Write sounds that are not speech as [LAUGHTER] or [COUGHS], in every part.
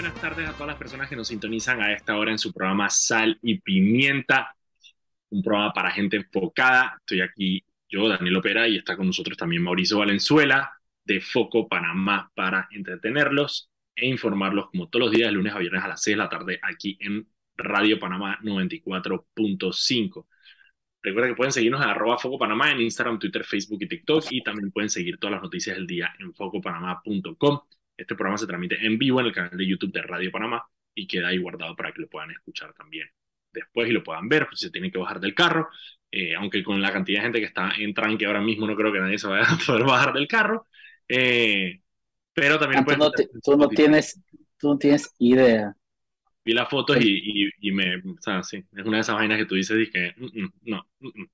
buenas tardes a todas las personas que nos sintonizan a esta hora en su programa Sal y Pimienta, un programa para gente enfocada. Estoy aquí yo, Daniel Opera, y está con nosotros también Mauricio Valenzuela de Foco Panamá para entretenerlos e informarlos como todos los días, lunes a viernes a las 6 de la tarde aquí en Radio Panamá 94.5. Recuerda que pueden seguirnos en arroba Foco Panamá en Instagram, Twitter, Facebook y TikTok y también pueden seguir todas las noticias del día en focopanamá.com. Este programa se transmite en vivo en el canal de YouTube de Radio Panamá y queda ahí guardado para que lo puedan escuchar también después y lo puedan ver, pues se tienen que bajar del carro, eh, aunque con la cantidad de gente que está en tranque ahora mismo no creo que nadie se vaya a [LAUGHS] poder bajar del carro, eh, pero también... Ah, tú, no tienes, tú no tienes idea. Vi las fotos y, y, me... O sea, sí, es una de esas vainas que tú dices y que... Mm, mm, no. Mm,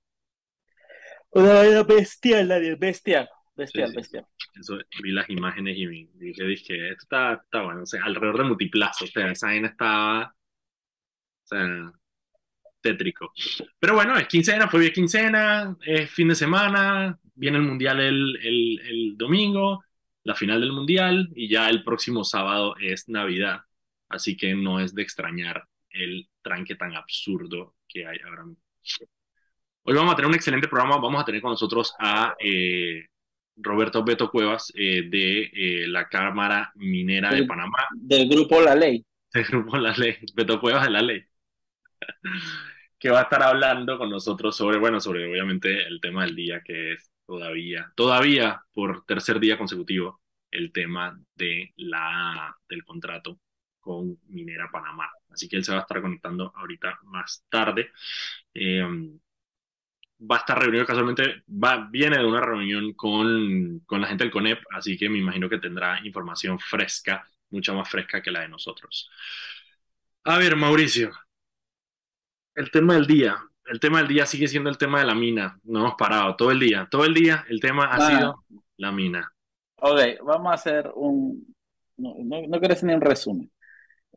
una vaina bestial, nadie, bestial. Bestial, bestial. Eso, vi las imágenes y dije, dije, esto está, está bueno, o sea, alrededor de multiplazo, o sea, esa vaina estaba, o sea, tétrico. Pero bueno, es quincena, fue bien quincena, es fin de semana, viene el mundial el, el, el domingo, la final del mundial, y ya el próximo sábado es Navidad, así que no es de extrañar el tranque tan absurdo que hay ahora mismo. Hoy vamos a tener un excelente programa, vamos a tener con nosotros a... Eh, Roberto Beto Cuevas eh, de eh, la Cámara Minera de Panamá. Del grupo La Ley. Del grupo La Ley, [LAUGHS] Beto Cuevas de La Ley. [LAUGHS] que va a estar hablando con nosotros sobre, bueno, sobre obviamente el tema del día que es todavía, todavía por tercer día consecutivo, el tema de la, del contrato con Minera Panamá. Así que él se va a estar conectando ahorita más tarde. Eh, va a estar reunido casualmente, va, viene de una reunión con, con la gente del CONEP, así que me imagino que tendrá información fresca, mucha más fresca que la de nosotros. A ver, Mauricio, el tema del día. El tema del día sigue siendo el tema de la mina. No hemos parado todo el día. Todo el día el tema ha sido la mina. Ok, vamos a hacer un... No, no, quiero hacer ni un resumen.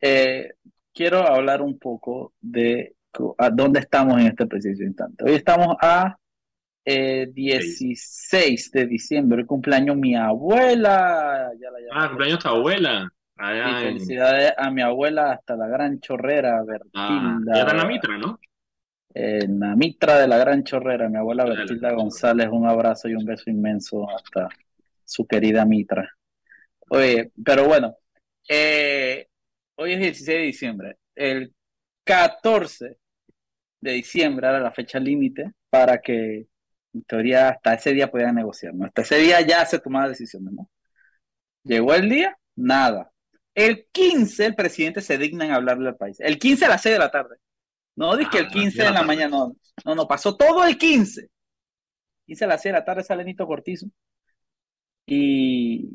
Eh, quiero hablar un poco de a dónde estamos en este preciso instante. Hoy estamos a 16 eh, de diciembre, cumpleaños mi abuela. ah, cumpleaños tu abuela. felicidades a mi abuela hasta la gran chorrera, Bertilda. Ah, ya está en la mitra, ¿no? En la mitra de la gran chorrera, mi abuela Bertilda González, un abrazo y un beso inmenso hasta su querida mitra. Oye, pero bueno, eh, hoy es 16 de diciembre. El 14 de diciembre era la fecha límite para que, en teoría, hasta ese día pudieran negociar. ¿no? Hasta ese día ya se tomaba decisiones. ¿no? Llegó el día, nada. El 15 el presidente se digna en hablarle al país. El 15 a las 6 de la tarde. No dije que el 15 ah, de la mañana, no, no, no, pasó todo el 15. 15 a las 6 de la tarde sale Nito Cortizo. Y,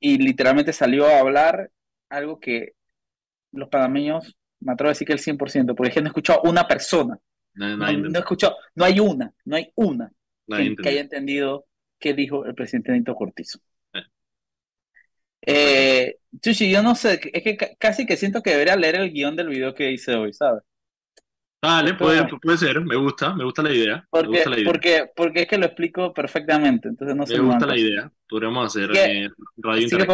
y literalmente salió a hablar algo que los panameños me atrevo a decir que el 100%, porque es que no he escuchado una persona. No, no, no, escuchado, no hay una, no hay una que, haya entendido qué dijo el presidente Nito Cortizo. Eh, Chuchi, yo no sé, es que casi que siento que debería leer el guion del video que hice hoy, ¿sabes? Dale, puede, puede ser, me gusta, me gusta la idea. Porque, la idea. Porque, porque es que lo explico perfectamente, entonces no sé. Me gusta la idea, podríamos hacer eh, radio así que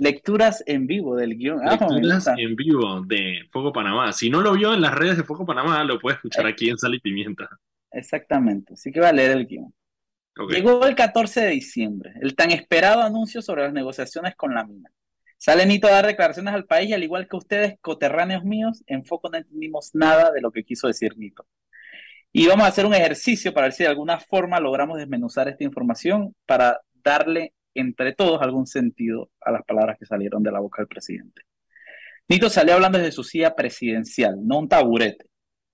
Lecturas en vivo del guion. Ah, Lecturas en vivo de Foco Panamá. Si no lo vio en las redes de Foco Panamá, lo puede escuchar eh. aquí en Sal y Pimienta. Exactamente. Así que va a leer el guion. Llegó el 14 de diciembre, el tan esperado anuncio sobre las negociaciones con la mina. Sale Nito a dar declaraciones al país y al igual que ustedes, coterráneos míos, en Foco no entendimos nada de lo que quiso decir Nito. Y vamos a hacer un ejercicio para ver si de alguna forma logramos desmenuzar esta información para darle entre todos algún sentido a las palabras que salieron de la boca del presidente. Nito salió hablando desde su silla presidencial, no un taburete,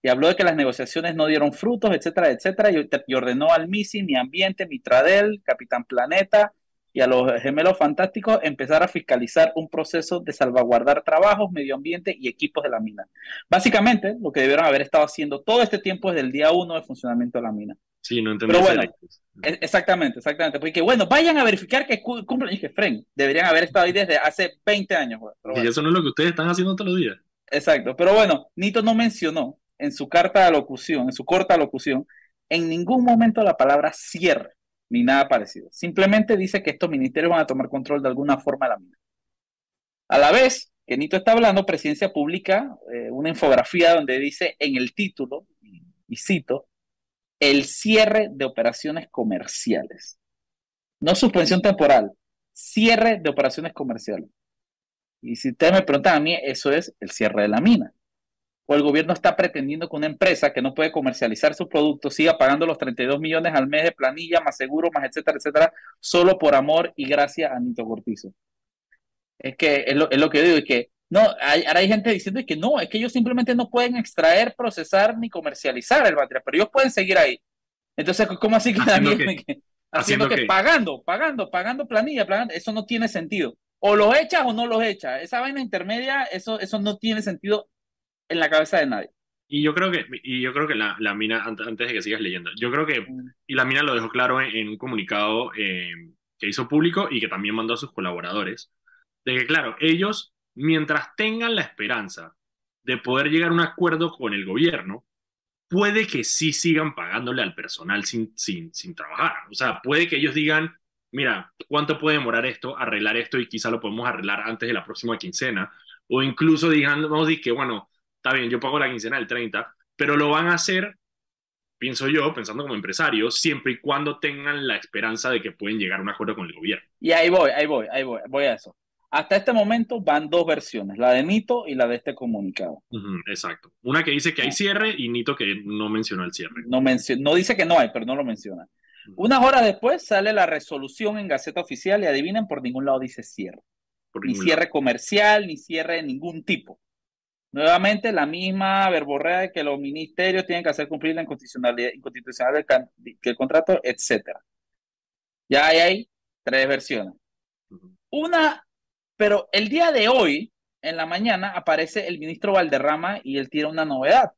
y habló de que las negociaciones no dieron frutos, etcétera, etcétera, y, ordenó al MISI, Mi Ambiente, Mitradel, Capitán Planeta y a los gemelos fantásticos empezar a fiscalizar un proceso de salvaguardar trabajos, medio ambiente y equipos de la mina. Básicamente, lo que debieron haber estado haciendo todo este tiempo desde el día uno de funcionamiento de la mina. Sí, no entendí. Pero bueno, exactamente, exactamente. Porque bueno, vayan a verificar que cumplen. Y dije, Fren, deberían haber estado ahí desde hace 20 años. Y eso no es lo que ustedes están haciendo todos los días. Exacto. Pero bueno, Nito no mencionó en su carta de locución, en su corta locución, en ningún momento la palabra cierre. ni nada parecido. Simplemente dice que estos ministerios van a tomar control de alguna forma de la mina. A la vez que Nito está hablando, Presidencia publica eh, una infografía donde dice en el título, y cito, el cierre de operaciones comerciales. No suspensión temporal, cierre de operaciones comerciales. Y si ustedes me preguntan a mí, eso es el cierre de la mina. O el gobierno está pretendiendo que una empresa que no puede comercializar su producto siga pagando los 32 millones al mes de planilla, más seguro, más etcétera, etcétera, solo por amor y gracias a Nito Cortizo. Es que es lo, es lo que digo, y que no, hay, ahora hay gente diciendo que no, es que ellos simplemente no pueden extraer, procesar ni comercializar el material, pero ellos pueden seguir ahí. Entonces, ¿cómo así que también [LAUGHS] haciendo, que, pagando, pagando, pagando planilla, eso no tiene sentido. O los echas o no los echas. Esa vaina intermedia, eso, eso no tiene sentido en la cabeza de nadie. Y yo creo que, y yo creo que la, la mina, antes de que sigas leyendo, yo creo que, mm. y la mina lo dejó claro en, un comunicado eh, que hizo público y que también mandó a sus colaboradores, de que, claro, ellos mientras tengan la esperanza de poder llegar a un acuerdo con el gobierno, puede que sí sigan pagándole al personal sin, sin, sin trabajar. O sea, puede que ellos digan, mira, ¿cuánto puede demorar esto, arreglar esto y quizá lo podemos arreglar antes de la próxima quincena? O incluso digan, vamos a decir que, bueno, está bien, yo pago la quincena del 30, pero lo van a hacer, pienso yo, pensando como empresario, siempre y cuando tengan la esperanza de que pueden llegar a un acuerdo con el gobierno. Y ahí voy, ahí voy, ahí voy, voy a eso. Hasta este momento van dos versiones, la de Nito y la de este comunicado. exacto. Una que dice que hay cierre y Nito que no mencionó el cierre. No, no dice que no hay, pero no lo menciona. Unas horas después sale la resolución en Gaceta Oficial y adivinen, por ningún lado dice cierre. ni cierre comercial, ni cierre de ningún tipo. Nuevamente, la misma verborrea de que los ministerios tienen que hacer cumplir la inconstitucionalidad, inconstitucional del, el contrato, etc. Ya hay, hay tres versiones. Una pero el día de hoy, en la mañana, aparece el ministro Valderrama y él tiene una novedad.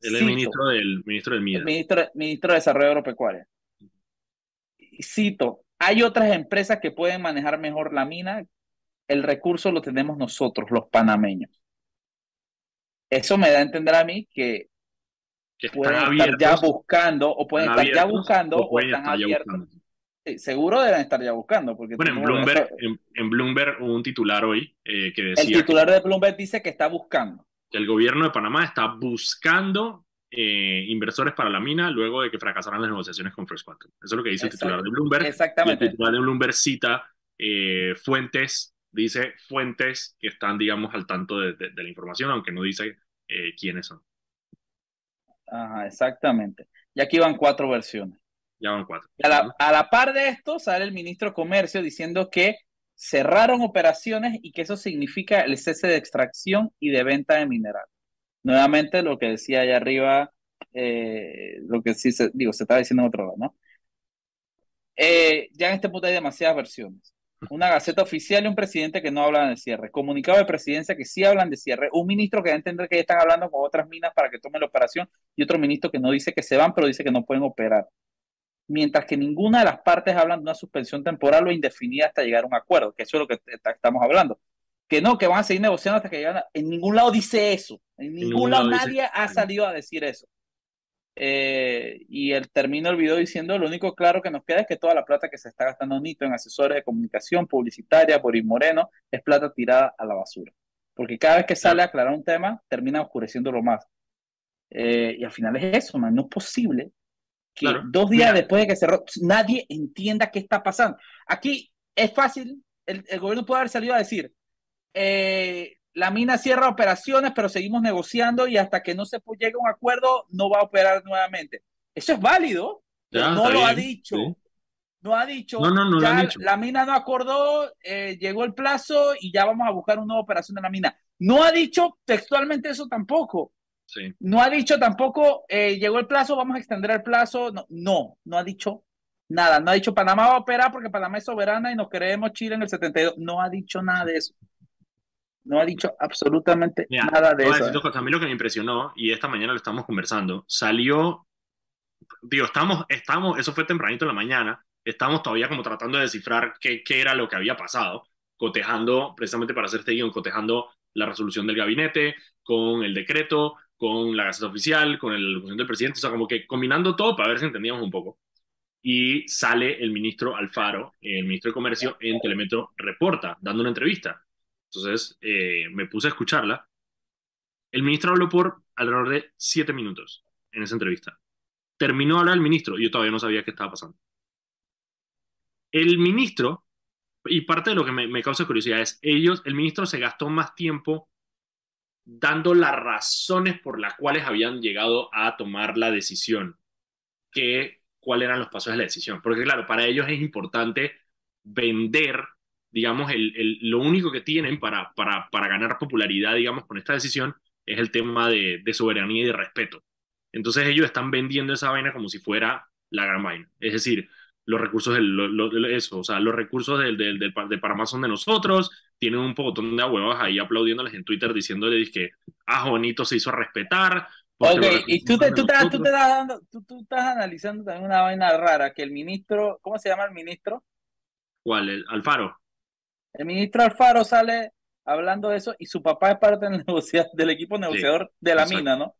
Él es el ministro del, ministro del MIDA. ministro, ministro de Desarrollo Agropecuario. Cito, hay otras empresas que pueden manejar mejor la mina. El recurso lo tenemos nosotros, los panameños. Eso me da a entender a mí que, pueden estar ya buscando, o pueden estar ya buscando, o, están abiertos seguro deben estar ya buscando. Porque bueno, en Bloomberg, en, Bloomberg hubo un titular hoy eh, que decía... El titular de Bloomberg dice que está buscando. Que el gobierno de Panamá está buscando eh, inversores para la mina luego de que fracasaran las negociaciones con Fresh Quantum. Eso es lo que dice el titular de Bloomberg. Exactamente. el titular de Bloomberg cita eh, fuentes, dice fuentes que están, digamos, al tanto de, de la información, aunque no dice quiénes son. Ajá, exactamente. Y aquí van cuatro versiones. Ya van cuatro. A la, par de esto, sale el ministro de Comercio diciendo que cerraron operaciones y que eso significa el cese de extracción y de venta de mineral. Nuevamente, lo que decía allá arriba, eh, lo que sí se, digo, se estaba diciendo en otro lado, ¿no? Eh, ya en este punto hay demasiadas versiones. Una gaceta oficial y un presidente que no hablan de cierre. Comunicado de presidencia que sí hablan de cierre. Un ministro que va a entender que ya están hablando con otras minas para que tomen la operación y otro ministro que no dice que se van, pero dice que no pueden operar mientras que ninguna de las partes hablan de una suspensión temporal o indefinida hasta llegar a un acuerdo, que eso es lo que estamos hablando. Que no, que van a seguir negociando hasta que lleguen. A... En ningún lado dice eso. En ningún, lado, nadie ha salido a decir eso. Eh, y el termino el video diciendo, lo único claro que nos queda es que toda la plata que se está gastando Nito en asesores de comunicación publicitaria, Boris Moreno, es plata tirada a la basura. Porque cada vez que sale a aclarar un tema, termina oscureciéndolo más. Eh, y al final es eso, man. no es posible que dos días después de que cerró, nadie entienda qué está pasando. Aquí es fácil, el, gobierno puede haber salido a decir, eh, la mina cierra operaciones, pero seguimos negociando y hasta que no se llegue a un acuerdo no va a operar nuevamente. Eso es válido, no lo ha dicho. No ha dicho, la mina no acordó, eh, llegó el plazo y ya vamos a buscar una nueva operación de la mina. No ha dicho textualmente eso tampoco. No ha dicho tampoco, eh, llegó el plazo, vamos a extender el plazo. No, no, ha dicho nada. No ha dicho Panamá va a operar porque Panamá es soberana y nos queremos Chile en el 72. No ha dicho nada de eso. No ha dicho absolutamente nada de eso. A mí lo que me impresionó, y esta mañana lo estamos conversando, salió, digo, estamos, estamos, eso fue tempranito en la mañana, estamos todavía como tratando de descifrar qué, qué era lo que había pasado, cotejando, precisamente para hacer este guion, cotejando la resolución del gabinete con el decreto, con la Gaceta Oficial, con el locución del presidente, o sea, como que combinando todo para ver si entendíamos un poco. y sale el ministro Alfaro, el ministro de Comercio, en Telemetro Reporta, dando una entrevista. Entonces eh, me puse a escucharla. El ministro habló por alrededor de siete minutos en esa entrevista. Terminó de hablar el ministro y yo todavía no sabía qué estaba pasando. El ministro, y parte de lo que me, me causa curiosidad es, ellos, el ministro se gastó más tiempo dando las razones por las cuales habían llegado a tomar la decisión que cuáles eran los pasos de la decisión. Porque claro, para ellos es importante vender, digamos, el, lo único que tienen para, para, para, ganar popularidad, digamos, con esta decisión es el tema de, de, soberanía y de respeto. Entonces ellos están vendiendo esa vaina como si fuera la gran vaina. Es decir, los recursos del, eso, o sea, los recursos del, del, del, del, Panamá son de nosotros, tienen un montón de huevos ahí aplaudiéndoles en Twitter diciéndoles que, ah, Juanito se hizo respetar. Ok, y tú, te, tú, estás, tú, te estás dando, tú, tú, estás analizando también una vaina rara, que el ministro, ¿cómo se llama el ministro? ¿Cuál? El Alfaro. El ministro Alfaro sale hablando de eso y su papá es parte del, [LAUGHS] del equipo negociador de la mina, ¿no?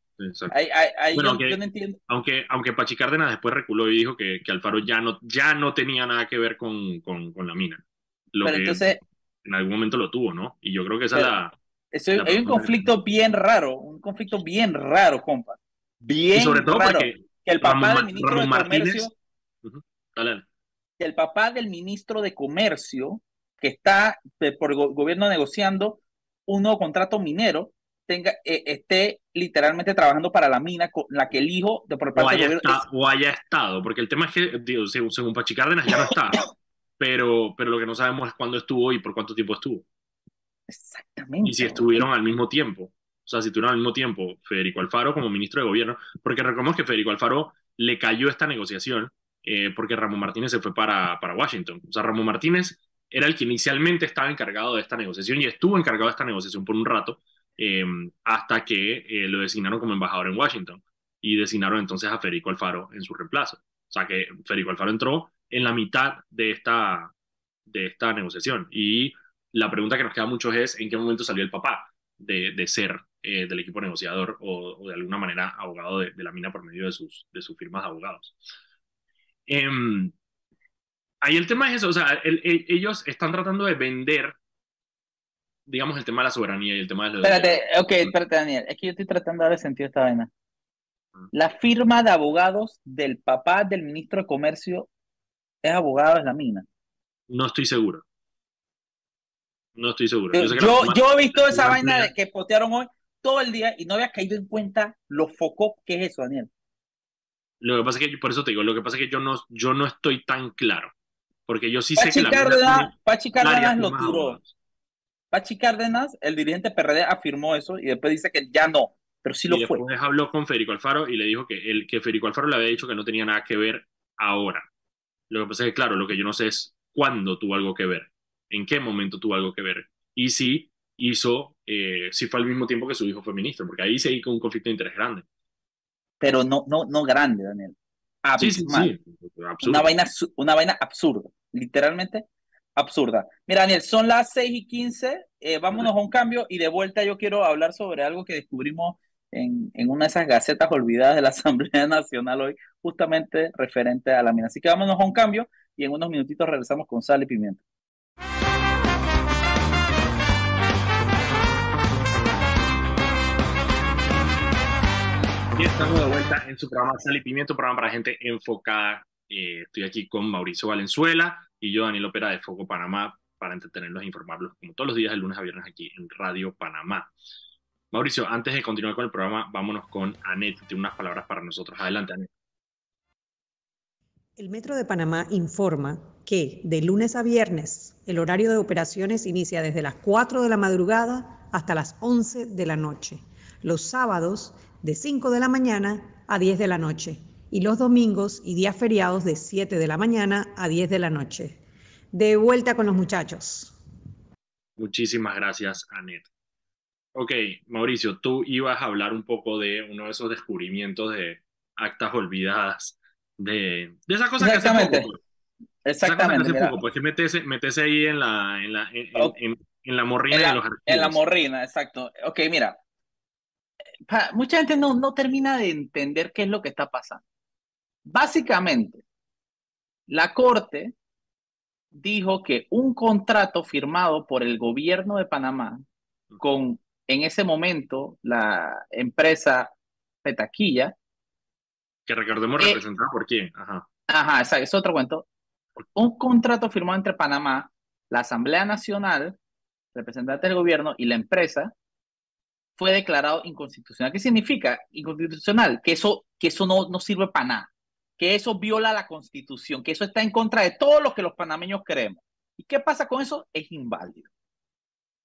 aunque, aunque, Pachi Cárdenas después reculó y dijo que, que Alfaro ya no, ya no tenía nada que ver con, con, con la mina. Lo que entonces, en algún momento lo tuvo, ¿no? Y yo creo que esa es la, Hay un conflicto bien raro, un conflicto bien raro, compa. Bien sobre todo raro. que el papá del ministro de Comercio. El papá del ministro de Comercio, que está por gobierno negociando un nuevo contrato minero, tenga, eh, esté literalmente trabajando para la mina con la que el hijo de por parte o haya, o haya estado, porque el tema es que, digo, según, según Pachi Cárdenas ya no está, [COUGHS] pero, pero lo que no sabemos es cuándo estuvo y por cuánto tiempo estuvo. Exactamente. Y si estuvieron al mismo tiempo. O sea, si estuvieron al mismo tiempo Federico Alfaro como ministro de gobierno, porque recordemos que Federico Alfaro le cayó esta negociación eh, porque Ramón Martínez se fue para, para Washington. O sea, Ramón Martínez era el que inicialmente estaba encargado de esta negociación y estuvo encargado de esta negociación por un rato, Em, hasta que eh, lo designaron como embajador en Washington y designaron entonces a Federico Alfaro en su reemplazo. O sea que Federico Alfaro entró en la mitad de esta, de esta negociación. Y la pregunta que nos queda mucho es en qué momento salió el papá de, de ser eh, del equipo negociador o, de alguna manera abogado de, de, la mina por medio de sus, de sus firmas de abogados. Eh, ahí el tema es eso, o sea, el, el, ellos están tratando de vender digamos, el tema de la soberanía y el tema de... Lo espérate, ok, espérate, Daniel. Es que yo estoy tratando de darle sentido a esta vaina. La firma de abogados del papá del ministro de Comercio es abogado de la mina. No estoy seguro. No estoy seguro. Yo, yo, yo, he visto esa vaina de que potearon hoy todo el día y no había caído en cuenta lo foco que es eso, Daniel. Lo que pasa es que, por eso te digo, lo que pasa es que yo no, yo no estoy tan claro. Porque yo sí Pachi sé que Cárdenas, la Pachi Cárdenas lo tiró. Pachi Cárdenas, el dirigente PRD, afirmó eso y después dice que ya no, pero sí lo y fue. Después habló con Federico Alfaro y le dijo que, el, que Federico Alfaro le había dicho que no tenía nada que ver ahora. Lo que pasa es que, claro, lo que yo no sé es cuándo tuvo algo que ver, en qué momento tuvo algo que ver. Y si hizo, eh, si fue al mismo tiempo que su hijo fue ministro, porque ahí se con un conflicto de interés grande. Pero no, no, no grande, Daniel. Sí, sí, sí. Una vaina, una vaina absurda, literalmente absurda. Mira, Daniel, son las 6 y 15, eh, vámonos a un cambio y de vuelta yo quiero hablar sobre algo que descubrimos en, una de esas gacetas olvidadas de la [LAUGHS] Asamblea Nacional hoy, justamente referente a la mina. Así que vámonos a un cambio y en unos minutitos regresamos con sal y pimienta. Y estamos de vuelta en su programa Sal y Pimiento, programa para gente enfocada. Eh, estoy aquí con Mauricio Valenzuela, y yo, Daniel Opera de Foco Panamá, para entretenerlos e informarlos como todos los días, de lunes a viernes aquí en Radio Panamá. Mauricio, antes de continuar con el programa, vámonos con Anet. Tiene unas palabras para nosotros. Adelante, Anet. El Metro de Panamá informa que de lunes a viernes el horario de operaciones inicia desde las 4 de la madrugada hasta las 11 de la noche. Los sábados de 5 de la mañana a 10 de la noche y los domingos y días feriados de 7 de la mañana a 10 de la noche. De vuelta con los muchachos. Muchísimas gracias, Anet. Ok, Mauricio, tú ibas a hablar un poco de uno de esos descubrimientos de actas olvidadas, de, de esa cosa que hace poco. Exactamente. Hace poco, pues que metes, metes ahí en la, en la, en, okay. en, en la morrina en la, de los archivos. En la morrina, exacto. Ok, mira, mucha gente no, no termina de entender qué es lo que está pasando. Básicamente, la Corte dijo que un contrato firmado por el gobierno de Panamá con, en ese momento, la empresa Petaquilla. Que recordemos eh, representada por quién. Ajá. Ajá, es otro cuento. Un contrato firmado entre Panamá, la Asamblea Nacional, representante del gobierno y la empresa fue declarado inconstitucional. ¿Qué significa inconstitucional? Que eso, que eso no, no sirve para nada que eso viola la constitución, que eso está en contra de todo lo que los panameños creemos. ¿Y qué pasa con eso? Es inválido.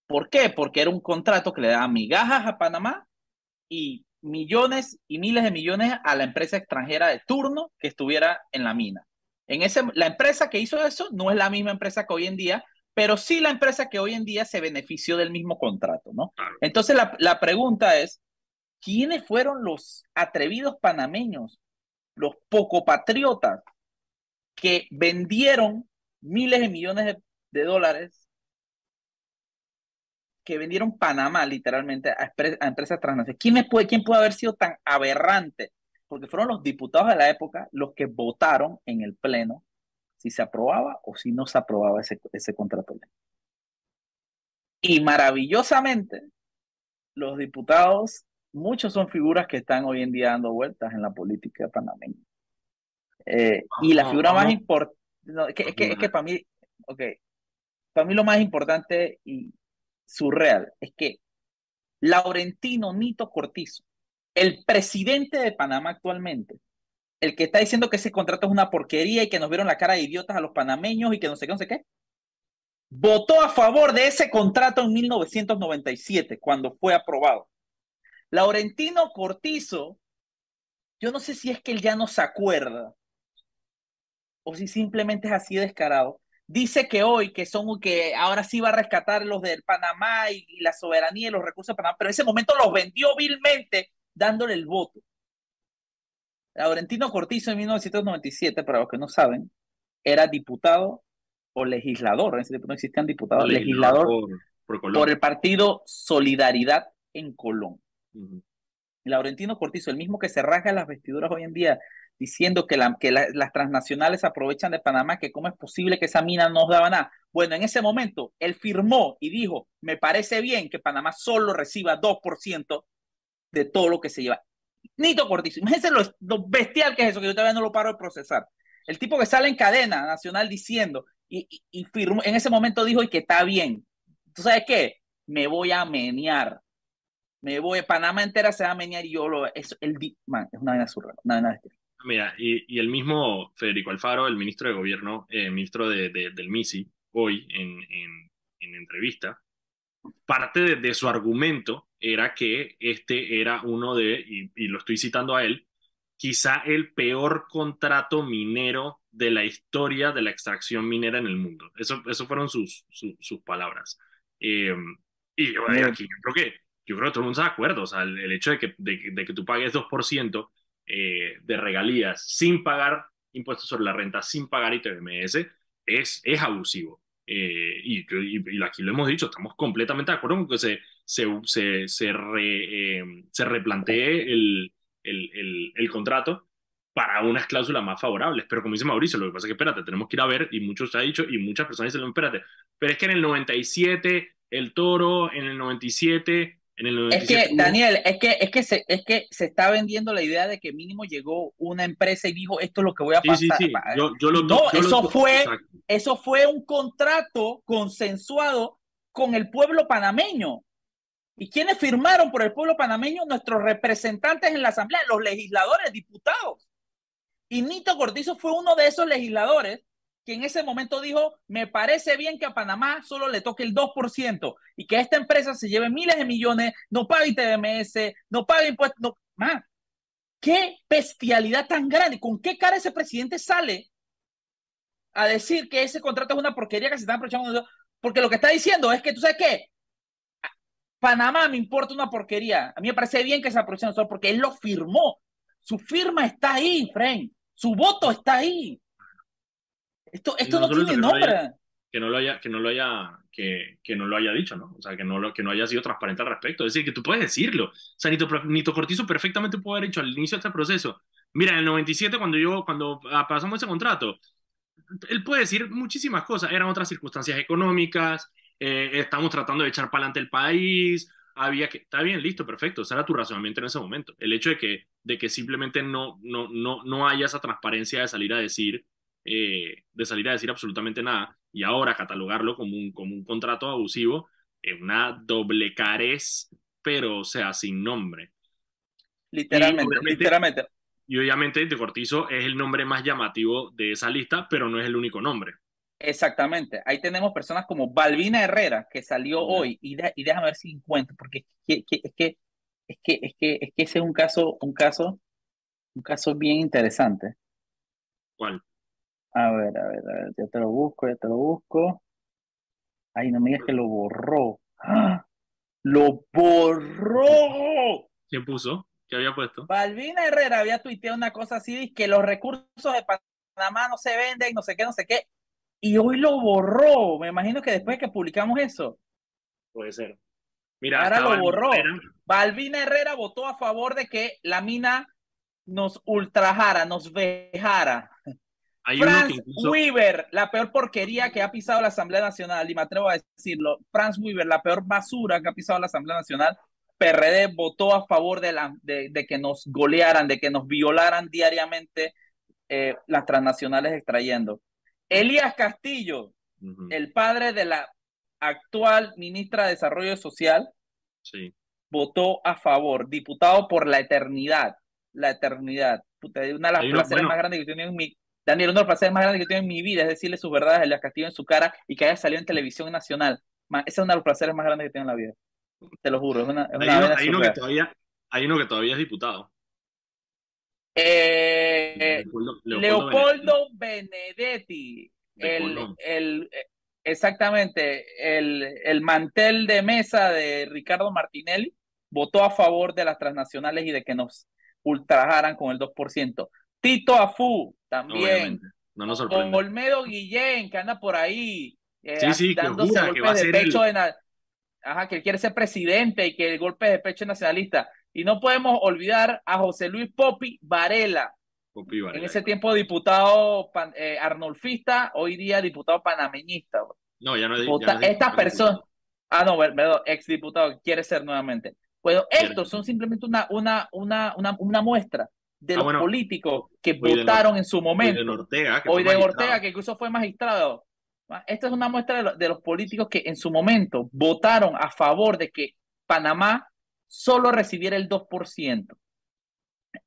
¿Por qué? Porque era un contrato que le daba migajas a Panamá y millones y miles de millones a la empresa extranjera de turno que estuviera en la mina. En ese, la empresa que hizo eso no es la misma empresa que hoy en día, pero sí la empresa que hoy en día se benefició del mismo contrato, ¿no? Entonces la, la pregunta es, ¿quiénes fueron los atrevidos panameños los poco patriotas que vendieron miles de millones de, dólares, que vendieron Panamá literalmente a, empresas transnacionales. ¿Quién puede, ¿Quién puede haber sido tan aberrante? Porque fueron los diputados de la época los que votaron en el Pleno si se aprobaba o si no se aprobaba ese, ese contrato. Y maravillosamente, los diputados muchos son figuras que están hoy en día dando vueltas en la política panameña. Eh, y la figura más importante, es, que, es, que, para mí, ok, para mí lo más importante y surreal es que Laurentino Nito Cortizo, el presidente de Panamá actualmente, el que está diciendo que ese contrato es una porquería y que nos vieron la cara de idiotas a los panameños y que no sé qué, no sé qué, votó a favor de ese contrato en 1997 cuando fue aprobado. Laurentino Cortizo, yo no sé si es que él ya no se acuerda o si simplemente es así descarado. Dice que hoy, que son, que ahora sí va a rescatar los del Panamá y, la soberanía y los recursos de Panamá, pero en ese momento los vendió vilmente dándole el voto. Laurentino Cortizo en 1997, para los que no saben, era diputado o legislador, en ese tiempo no existían diputados, legislador, por el partido Solidaridad en Colón. Laurentino Cortizo, el mismo que se rasga las vestiduras hoy en día diciendo que, la, que las transnacionales aprovechan de Panamá, que cómo es posible que esa mina no daba nada. Bueno, en ese momento él firmó y dijo, me parece bien que Panamá solo reciba 2% de todo lo que se lleva. Nito Cortizo, imagínense lo, bestial que es eso, que yo todavía no lo paro de procesar. El tipo que sale en cadena nacional diciendo, y, y, firmó, en ese momento dijo, y que está bien. ¿Tú sabes qué? Me voy a menear me voy, Panamá entera se va a menear y yo lo, es, el, man, es una vaina surreal, una vaina Mira, y, y, el mismo Federico Alfaro, el ministro de Gobierno, eh, ministro de, del MISI, hoy en, en, en entrevista, parte de, de, su argumento era que este era uno de, y, y, lo estoy citando a él, quizá el peor contrato minero de la historia de la extracción minera en el mundo. Eso, eso fueron sus, sus palabras. Eh, y yo, aquí, yo creo que yo creo que todo el mundo está de acuerdo. O sea, el, hecho de que, de, que tú pagues 2% eh, de regalías sin pagar impuestos sobre la renta, sin pagar ITBMS, es, es abusivo. Eh, y, y, aquí lo hemos dicho, estamos completamente de acuerdo con que se, se, se, se, eh, se replantee el, el, el, el, contrato para unas cláusulas más favorables. Pero como dice Mauricio, lo que pasa es que, espérate, tenemos que ir a ver, y muchos se ha dicho, y muchas personas dicen, espérate, pero es que en el 97, el toro, en el 97, es que, Daniel, es que, es, que se, es que se está vendiendo la idea de que mínimo llegó una empresa y dijo, esto es lo que voy a pasar. no, eso, fue, eso fue un contrato consensuado con el pueblo panameño. ¿Y quiénes firmaron por el pueblo panameño? Nuestros representantes en la Asamblea, los legisladores, diputados. Y Nito Cortizo fue uno de esos legisladores que en ese momento dijo, me parece bien que a Panamá solo le toque el 2% y que esta empresa se lleve miles de millones, no pague ITMS, no pague impuestos, no, más. Qué bestialidad tan grande, con qué cara ese presidente sale a decir que ese contrato es una porquería que se está aprovechando, porque lo que está diciendo es que, ¿tú sabes qué? Panamá me importa una porquería. A mí me parece bien que se aprovechen porque él lo firmó. Su firma está ahí, Frank. Su voto está ahí. Esto, esto no, tiene nombre. Que no lo haya, que no lo haya, que, que no lo haya dicho, ¿no? O sea, que no, lo, que no haya sido transparente al respecto. Es decir, que tú puedes decirlo. O sea, Nito, Nito Cortizo perfectamente puede haber dicho al inicio de este proceso. Mira, en el 97, cuando yo, cuando ah, pasamos ese contrato, él puede decir muchísimas cosas, eran otras circunstancias económicas, eh, estamos tratando de echar para adelante el país, había que, está bien, listo, perfecto, ese era tu razonamiento en ese momento. El hecho de que, de que simplemente no, no, no, no haya esa transparencia de salir a decir, eh, de salir a decir absolutamente nada, y ahora catalogarlo como un, como un contrato abusivo, es una doble carez, pero o sea, sin nombre. Literalmente, literalmente. Y obviamente De Cortizo es el nombre más llamativo de esa lista, pero no es el único nombre. Exactamente. Ahí tenemos personas como Balbina Herrera, que salió hoy, y, y, déjame ver si encuentro, porque es que, es que, es que, es que, es que ese es un caso, un caso, un caso bien interesante. ¿Cuál? A ver, a ver, a ver, ya te lo busco, ya te lo busco. Ay, no me digas que lo borró. ¡Ah! ¡Lo borró! ¿Quién puso? ¿Qué había puesto? Balbina Herrera había tuiteado una cosa así, que los recursos de Panamá no se venden, no sé qué, no sé qué y hoy lo borró. Me imagino que después de que publicamos eso. Puede ser. Mira, ahora lo borró. Balvina Herrera votó a favor de que la mina nos ultrajara, nos vejara. Franz Weaver, la peor porquería que ha pisado la Asamblea Nacional, y me atrevo a decirlo, Franz Weaver, la peor basura que ha pisado la Asamblea Nacional, PRD votó a favor de, la, de, que nos golearan, de que nos violaran diariamente eh, las transnacionales extrayendo. Elías Castillo, el padre de la actual ministra de Desarrollo Social, votó a favor, diputado por la eternidad, la eternidad. una de las placeres más grandes que tiene en mi Daniel, uno de los placeres más grandes que tiene en mi vida es decirle sus verdades a Elías Castillo en su cara y que haya salido en televisión nacional. Ese es uno de los placeres más grandes que tiene en la vida. Te lo juro. Es una, hay, uno, que todavía, hay uno que todavía es diputado. Eh, Leopoldo, Benedetti, el, exactamente, el, el mantel de mesa de Ricardo Martinelli votó a favor de las transnacionales y de que nos ultrajaran con el 2%. Tito Afu también. No nos sorprende. Olmedo Guillén, que anda por ahí. Eh, sí, sí, dándose golpes de pecho Ajá, que quiere ser presidente y que el golpe de pecho es nacionalista. Y no podemos olvidar a José Luis Popi Varela. En ese tiempo diputado eh, arnolfista, hoy día diputado panameñista. No, ya no, es Esta persona, ah, no, perdón, ex diputado, quiere ser nuevamente. Bueno, estos son simplemente una, una, una, una, una muestra de ah, los políticos que votaron en su momento. Hoy de Ortega, que, hoy de Ortega, que incluso fue magistrado. Esta es una muestra de los políticos que en su momento votaron a favor de que Panamá solo recibiera el 2%.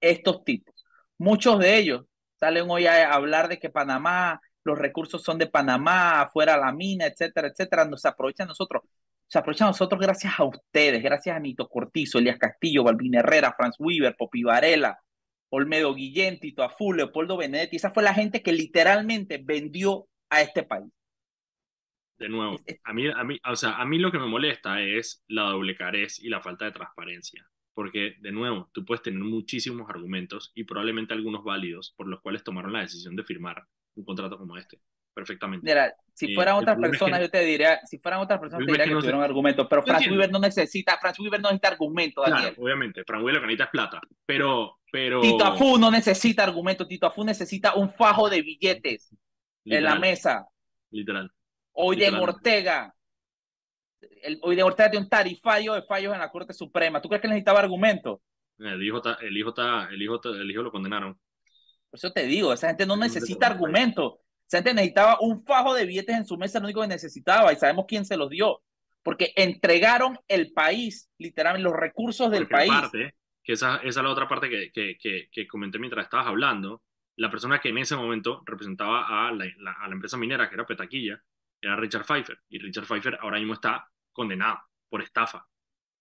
Estos tipos. Muchos de ellos salen hoy a hablar de que Panamá, los recursos son de Panamá, afuera la mina, etcétera, etcétera. Nos aprovechan nosotros. Se aprovechan nosotros gracias a ustedes, gracias a Nito Cortizo, Elías Castillo, Balvin Herrera, Franz Weaver, Popi Varela, Olmedo Guillén, Tito Aful, Leopoldo Benedetti. Esa fue la gente que literalmente vendió a este país de nuevo, a mí, a, mí, o sea, a mí lo que me molesta es la doble carez y la falta de transparencia. Porque, de nuevo, tú puedes tener muchísimos argumentos y probablemente algunos válidos por los cuales tomaron la decisión de firmar un contrato como este. Perfectamente. Mira, si fueran otras personas, yo te diría, si fueran otras personas, te diría que, no tuvieron argumentos. Pero Frank Weaver no necesita, Frank Weaver no necesita argumentos, Daniel. Claro, obviamente, Frank Weaver lo que necesita es plata. Pero, pero. Tito Afu no necesita argumentos, Tito Afu necesita un fajo de billetes en la mesa. Literal. Hoy de Ortega. El, hoy de Ortega tiene un tarifario de fallos en la Corte Suprema. ¿Tú crees que necesitaba argumentos? El hijo, está, el, hijo está, el, hijo el hijo lo condenaron. Por eso te digo, esa gente no necesita argumentos. Esa gente necesitaba un fajo de billetes en su mesa, lo único que necesitaba, y sabemos quién se los dio. Porque entregaron el país, literalmente, los recursos del país. que esa, esa, es la otra parte que, que, que, que, comenté mientras estabas hablando. La persona que en ese momento representaba a la, a la empresa minera, que era Petaquilla, era Richard Pfeiffer. Y Richard Pfeiffer ahora mismo está condenado por estafa.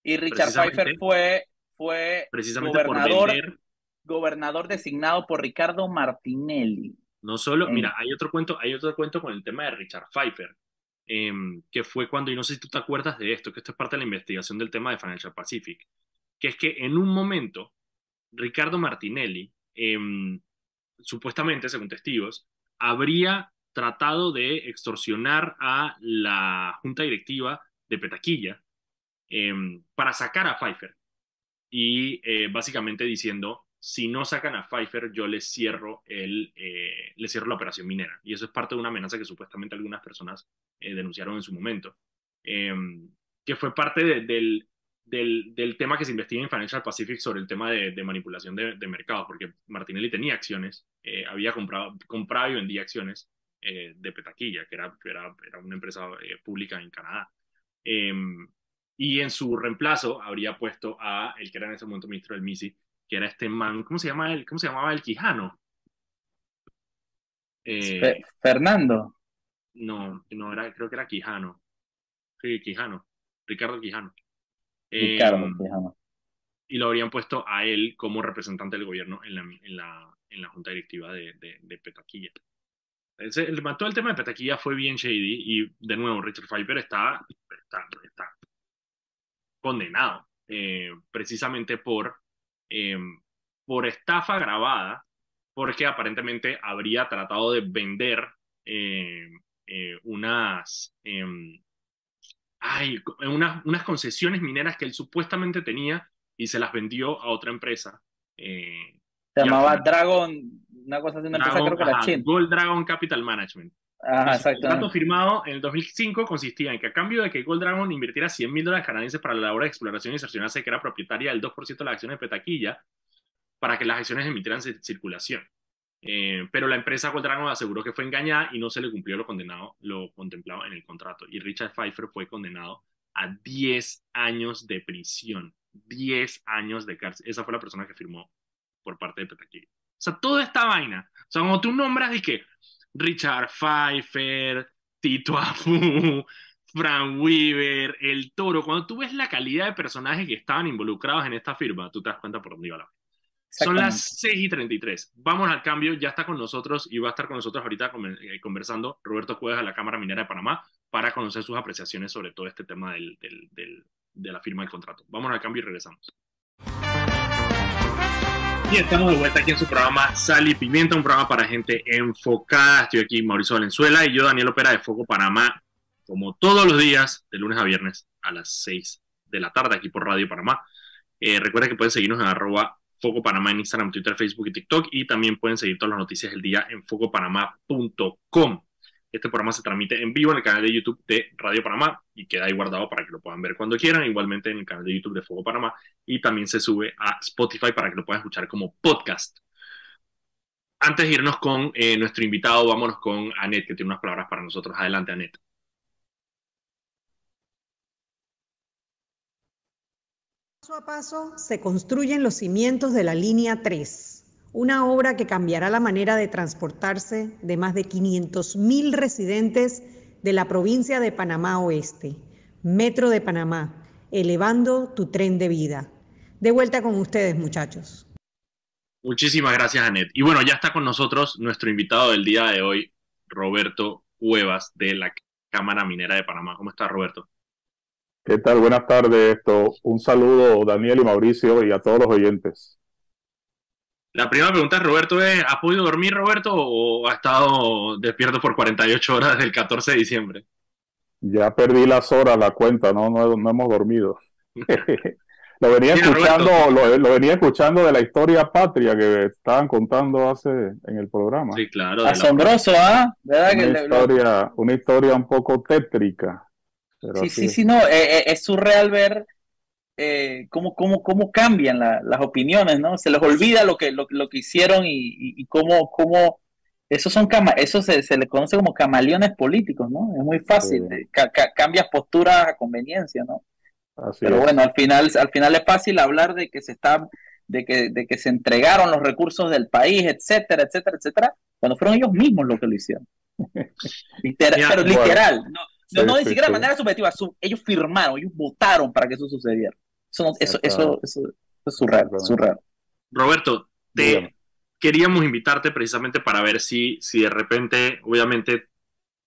Y Richard Pfeiffer fue, fue precisamente gobernador, gobernador designado por Ricardo Martinelli. No solo, mira, hay otro cuento, hay otro cuento con el tema de Richard Pfeiffer, em, que fue cuando, y no sé si tú te acuerdas de esto, que esto es parte de la investigación del tema de Financial Pacific, que es que en un momento Ricardo Martinelli, em, supuestamente, según testigos, habría tratado de extorsionar a la junta directiva de Petaquilla em, para sacar a Pfeiffer. Y eh, básicamente diciendo, si no sacan a Pfeiffer, yo les cierro, el, eh, les cierro la operación minera. Y eso es parte de una amenaza que supuestamente algunas personas eh, denunciaron en su momento, em, que fue parte del, del, del, tema que se investiga en Financial Pacific sobre el tema de, manipulación de, de, mercados, porque Martinelli tenía acciones, eh, había comprado, comprado y vendía acciones de Petaquilla, que era, era, era una empresa pública en Canadá. Em, y en su reemplazo habría puesto a el que era en ese momento ministro del MISI, que era este man, ¿cómo se, llama él? ¿Cómo se llamaba el Quijano? Eh, Fernando. No, no era, creo que era Quijano. Sí, Quijano. Ricardo Quijano. Ricardo em, Quijano. Y lo habrían puesto a él como representante del gobierno en la, en la, en la junta directiva de, de, Petaquilla. el, todo el tema de Petaquilla fue bien shady y de nuevo Richard Pfeiffer está, está, está condenado eh, precisamente por Em, por estafa grabada, porque aparentemente habría tratado de vender em, eh, unas, em, unas, unas concesiones mineras que él supuestamente tenía y se las vendió a otra empresa. Eh, se llamaba Dragon, una cosa así, una empresa creo que la Gold Dragon Capital Management. El contrato firmado en el 2005 consistía en que a cambio de que Gold Dragon invirtiera 100 mil dólares canadienses para la labor de exploración y cerciorarse que era propietaria del 2% de las acciones de Petaquilla para que las acciones emitieran circulación. Eh, pero la empresa Gold Dragon aseguró que fue engañada y no se le cumplió lo condenado, lo contemplado en el contrato. Y Richard Pfeiffer fue condenado a 10 años de prisión. 10 años de cárcel. Esa fue la persona que firmó por parte de Petaquilla. O sea, toda esta vaina. O sea, cuando tú nombras y que Richard Pfeiffer, Tito Afu, Frank Weaver, El Toro, cuando tú ves la calidad de personajes que estaban involucrados en esta firma, tú te das cuenta por dónde iba la Son las 6 y 33. Vamos al cambio. Ya está con nosotros y va a estar con nosotros ahorita eh, conversando Roberto Jueves de la Cámara Minera de Panamá para conocer sus apreciaciones sobre todo este tema del, de la firma del contrato. Vamos al cambio y regresamos. Y estamos de vuelta aquí en su programa Sal y Pimienta, un programa para gente enfocada. Estoy aquí Mauricio Valenzuela y yo, Daniel Opera de Foco Panamá, como todos los días, de lunes a viernes a las 6 de la tarde aquí por Radio Panamá. Eh, recuerda que pueden seguirnos en arroba Foco Panamá en Instagram, Twitter, Facebook y TikTok y también pueden seguir todas las noticias del día en focopanamá.com. Este programa se transmite en vivo en el canal de YouTube de Radio Panamá y queda ahí guardado para que lo puedan ver cuando quieran, igualmente en el canal de YouTube de Fuego Panamá y también se sube a Spotify para que lo puedan escuchar como podcast. Antes de irnos con eh, nuestro invitado, vámonos con Anet, que tiene unas palabras para nosotros. Adelante, Anet. Paso a paso se construyen los cimientos de la línea 3 una obra que cambiará la manera de transportarse de más de 500.000 residentes de la provincia de Panamá Oeste, Metro de Panamá, elevando tu tren de vida. De vuelta con ustedes, muchachos. Muchísimas gracias, Anet. Y bueno, ya está con nosotros nuestro invitado del día de hoy, Roberto Cuevas, de la Cámara Minera de Panamá. ¿Cómo está, Roberto? ¿Qué tal? Buenas tardes. Esto. Un saludo, Daniel y Mauricio, y a todos los oyentes. La primera pregunta, Roberto, es, ¿has podido dormir, Roberto, o ha estado despierto por 48 horas desde el 14 de diciembre? Ya perdí las horas, la cuenta, no, no, hemos dormido. [LAUGHS] lo, venía escuchando, lo, venía escuchando de la historia patria que estaban contando hace en el programa. Sí, claro. Asombroso, ¿ah? Una, historia, una historia un poco tétrica. sí, sí, sí, no, eh, eh, es surreal ver eh, cómo, cómo, cómo cambian las opiniones, ¿no? Se les olvida lo que, lo, que hicieron y, cómo, cómo, esos son cama eso se, se les conoce como camaleones políticos, ¿no? Es muy fácil, cambias posturas a conveniencia, ¿no? Pero bueno, al final, al final es fácil hablar de que se está, de que, de que se entregaron los recursos del país, etcétera, etcétera, etcétera, cuando fueron ellos mismos los que lo hicieron. [LAUGHS] pero literal, no, no, ni siquiera de manera subjetiva, ellos firmaron, ellos votaron para que eso sucediera. Eso, eso, eso, es surreal, surreal. Roberto, te queríamos invitarte precisamente para ver si, si de repente, obviamente,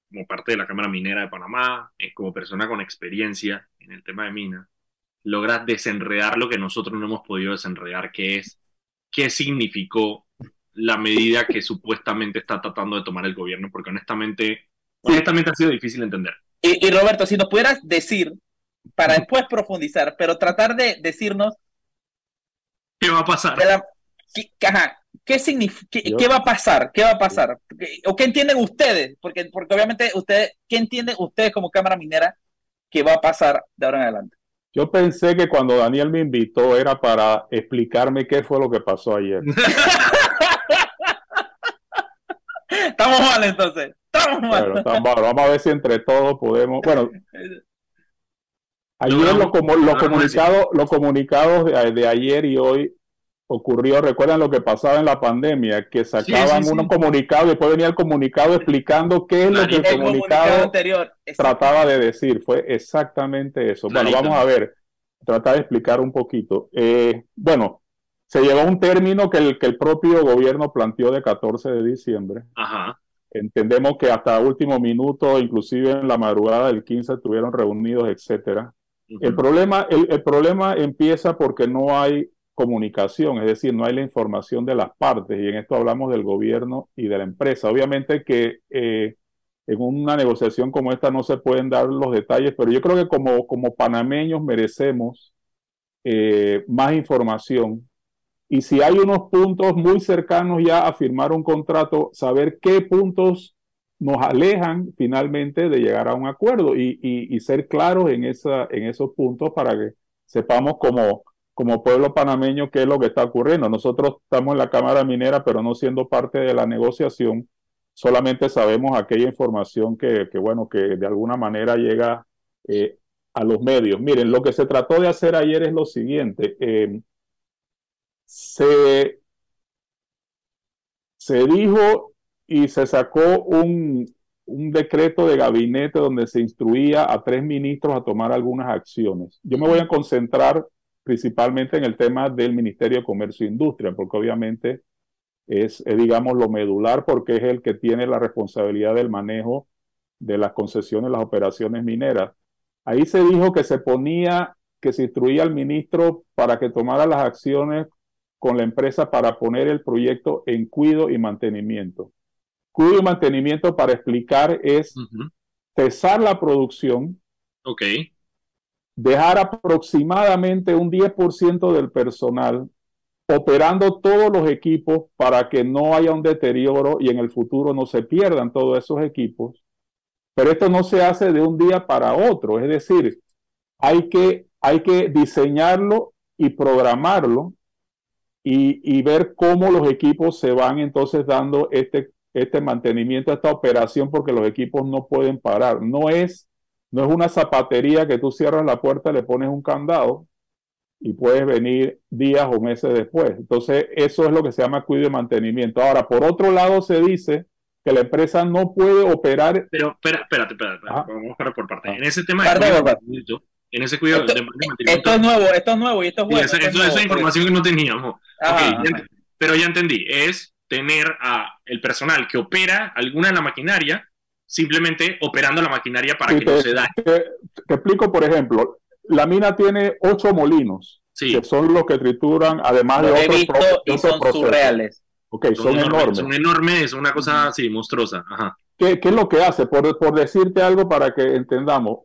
como parte de la Cámara Minera de Panamá, eh, como persona con experiencia en el tema de mina, logras desenredar lo que nosotros no hemos podido desenredar, que es qué significó la medida que supuestamente está tratando de tomar el gobierno, porque honestamente, honestamente ha sido difícil entender. Y, y Roberto, si nos pudieras decir para después profundizar, pero tratar de decirnos qué va a pasar. ¿Qué, ¿qué, significa, qué, va a pasar? ¿Qué va a pasar? ¿O qué entienden ustedes? Porque, porque obviamente ustedes, ¿qué entienden ustedes como Cámara Minera que va a pasar de ahora en adelante? Yo pensé que cuando Daniel me invitó era para explicarme qué fue lo que pasó ayer. [LAUGHS] Estamos mal entonces. Estamos mal. Vamos a ver si entre todos podemos. Bueno, [LAUGHS] ayer lo, como, los comunicados, los comunicados de, ayer y hoy ocurrió, recuerdan lo que pasaba en la pandemia, que sacaban unos comunicados y después venía el comunicado explicando qué es lo que el, comunicado, anterior, trataba de decir. Fue exactamente eso. Bueno, vamos a ver, tratar de explicar un poquito. Eh, bueno, se llegó a un término que el, que el propio gobierno planteó de 14 de diciembre. Ajá. Entendemos que hasta último minuto, inclusive en la madrugada del 15, estuvieron reunidos, etcétera. El, problema, el, el, problema empieza porque no hay comunicación, es decir, no hay la información de las partes, y en esto hablamos del gobierno y de la empresa. Obviamente que eh, en una negociación como esta no se pueden dar los detalles, pero yo creo que como, como panameños merecemos eh, más información. Y si hay unos puntos muy cercanos ya a firmar un contrato, saber qué puntos nos alejan finalmente de llegar a un acuerdo y, ser claros en, esa, en esos puntos para que sepamos como pueblo panameño qué es lo que está ocurriendo. Nosotros estamos en la Cámara Minera, pero no siendo parte de la negociación, solamente sabemos aquella información que, bueno, que de alguna manera llega eh, a los medios. Miren, lo que se trató de hacer ayer es lo siguiente. Eh, se, se dijo y se sacó un, un decreto de gabinete donde se instruía a tres ministros a tomar algunas acciones. Yo me voy a concentrar principalmente en el tema del Ministerio de Comercio e Industria, porque obviamente es, digamos, lo medular, porque es el que tiene la responsabilidad del manejo de las concesiones, las operaciones mineras. Ahí se dijo que se ponía, que se instruía al ministro para que tomara las acciones con la empresa para poner el proyecto en cuido y mantenimiento. Cuido y mantenimiento, para explicar, es cesar la producción. Ok dejar aproximadamente un 10% del personal operando todos los equipos para que no haya un deterioro y en el futuro no se pierdan todos esos equipos. Pero esto no se hace de un día para otro, es decir, hay que, hay que diseñarlo y programarlo y, y ver cómo los equipos se van entonces dando este, este mantenimiento, esta operación, porque los equipos no pueden parar. No es no es una zapatería que tú cierras la puerta, le pones un candado y puedes venir días o meses después. Entonces, eso es lo que se llama cuidado y mantenimiento. Ahora, por otro lado, se dice que la empresa no puede operar. Pero, espera, espérate, espérate, vamos a por parte. En ese tema de mantenimiento, en ese cuidado esto, de mantenimiento. Esto es nuevo, esto es nuevo y esto es bueno. esa, esto es, información que no teníamos. pero ya entendí, es tener a el personal que opera alguna de la maquinaria simplemente operando la maquinaria para que no se dañe. Te, explico, por ejemplo, la mina tiene ocho molinos, que son los que trituran, además de otros, visto y son surreales. Ok, son, enormes. Son enormes, es una cosa así, monstruosa. ¿Qué, ¿Qué, es lo que hace? Por, por decirte algo para que entendamos.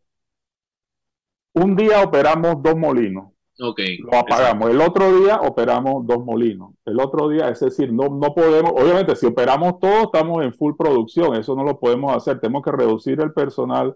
Un día operamos dos molinos Okay, lo apagamos. El otro día operamos dos molinos. El otro día, es decir, no, no podemos, obviamente si operamos todo, estamos en full producción, eso no lo podemos hacer, tenemos que reducir el personal,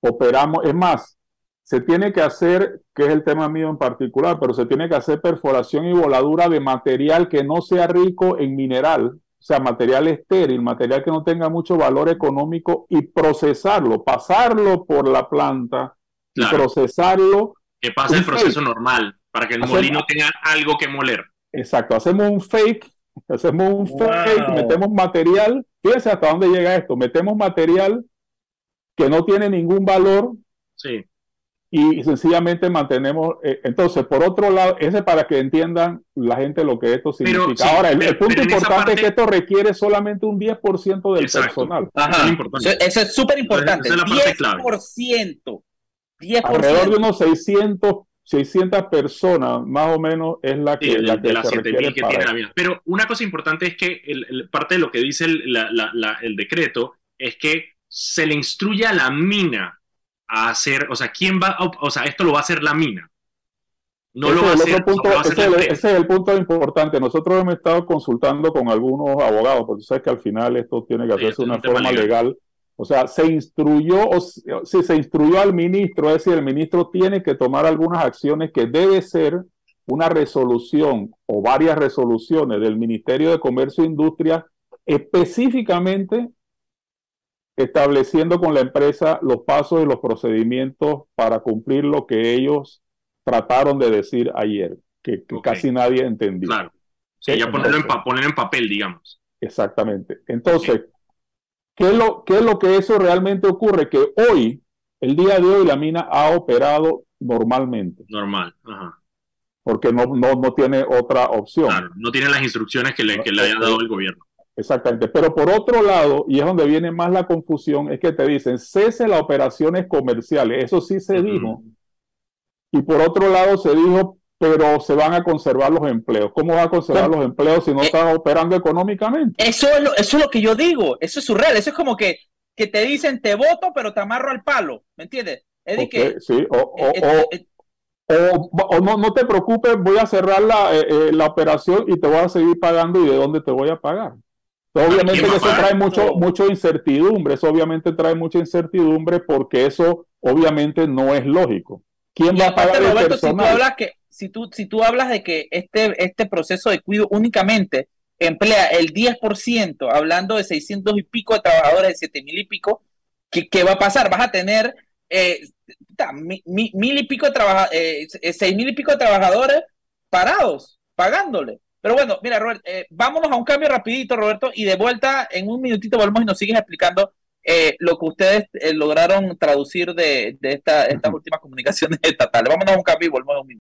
operamos, es más, se tiene que hacer, que es el tema mío en particular, pero se tiene que hacer perforación y voladura de material que no sea rico en mineral, o sea, material estéril, material que no tenga mucho valor económico y procesarlo, pasarlo por la planta y procesarlo que pase el proceso normal, para que el molino tenga algo que moler. Exacto, hacemos un fake, hacemos un fake, metemos material, fíjense hasta dónde llega esto, metemos material que no tiene ningún valor. Sí. Y sencillamente mantenemos, eh, entonces, por otro lado, ese para que entiendan la gente lo que esto significa. Ahora, el, punto importante es que esto requiere solamente un 10% del personal. Eso es súper importante. 10%. Alrededor de unos 600, 600 personas, más o menos, es la que, la que, se que tiene la mina. Pero una cosa importante es que el, parte de lo que dice el, el decreto es que se le instruye a la mina a hacer, o sea, ¿quién va, o sea, esto lo va a hacer la mina. No lo va a hacer, punto, ese, es el, punto importante. Nosotros hemos estado consultando con algunos abogados, porque sabes que al final esto tiene que hacerse de una forma legal. O sea, se instruyó, o, si se instruyó al ministro, es decir, el ministro tiene que tomar algunas acciones que debe ser una resolución o varias resoluciones del Ministerio de Comercio e Industria específicamente estableciendo con la empresa los pasos y los procedimientos para cumplir lo que ellos trataron de decir ayer, que, casi nadie entendió. Claro. ya ponerlo en, poner en papel, digamos. Exactamente. Entonces, ¿qué, es lo, ¿qué es lo que eso realmente ocurre? Que hoy, el día de hoy, la mina ha operado normalmente. Normal. Ajá. Porque no, no, no tiene otra opción. Claro, no tiene las instrucciones que le, que le haya dado el gobierno. Exactamente. Pero por otro lado, y es donde viene más la confusión, es que te dicen cese las operaciones comerciales. Eso sí se dijo. Y por otro lado se dijo, pero se van a conservar los empleos. ¿Cómo va a conservar los empleos si no eh, están operando económicamente? Eso es, lo, eso es lo que yo digo. Eso es surreal. Eso es como que, que te dicen, te voto, pero te amarro al palo. ¿Me entiendes? Es que, sí, o, eh, eh, o, no, no te preocupes, voy a cerrar la, la operación y te voy a seguir pagando y de dónde te voy a pagar. Obviamente eso trae mucho, mucho incertidumbre, eso obviamente trae mucha incertidumbre porque eso obviamente no es lógico. ¿Quién va a pagar el personal? Si tú, hablas que, si, tú, si tú hablas de que este, este proceso de cuido únicamente emplea el 10%, hablando de 600 y pico de trabajadores, de 7 mil y pico, ¿qué, ¿qué, va a pasar? Vas a tener eh, mil, y pico de trabajadores, eh, seis mil y pico de trabajadores parados, pagándole. Pero bueno, mira, Robert, eh, vámonos a un cambio rapidito, Roberto, y de vuelta en un minutito volvemos y nos sigues explicando eh, lo que ustedes eh, lograron traducir de, estas últimas comunicaciones [LAUGHS] estatales. Vámonos a un cambio y volvemos a un minuto.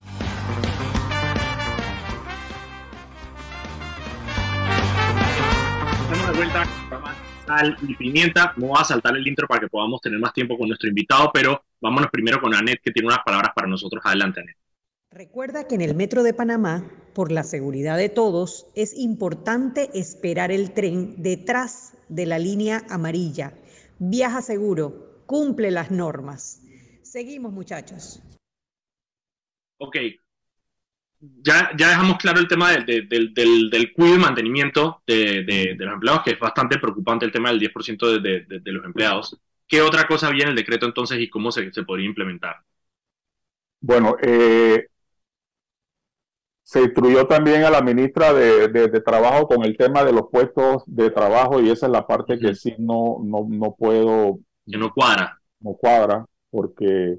Estamos de vuelta sal y pimienta. Vamos a saltar el intro para que podamos tener más tiempo con nuestro invitado, pero vámonos primero con Anet, que tiene unas palabras para nosotros. Adelante, Anet. Recuerda que en el Metro de Panamá, por la seguridad de todos, es importante esperar el tren detrás de la línea amarilla. Viaja seguro, cumple las normas. Seguimos, muchachos. Ok. Ya, ya dejamos claro el tema del, del, cuidado y mantenimiento de, los empleados, que es bastante preocupante el tema del 10% de, los empleados. ¿Qué otra cosa había en el decreto entonces y cómo se, se podría implementar? Bueno, eh, se instruyó también a la ministra de, Trabajo con el tema de los puestos de trabajo y esa es la parte que sí no, no, no puedo... Que no cuadra. No cuadra, porque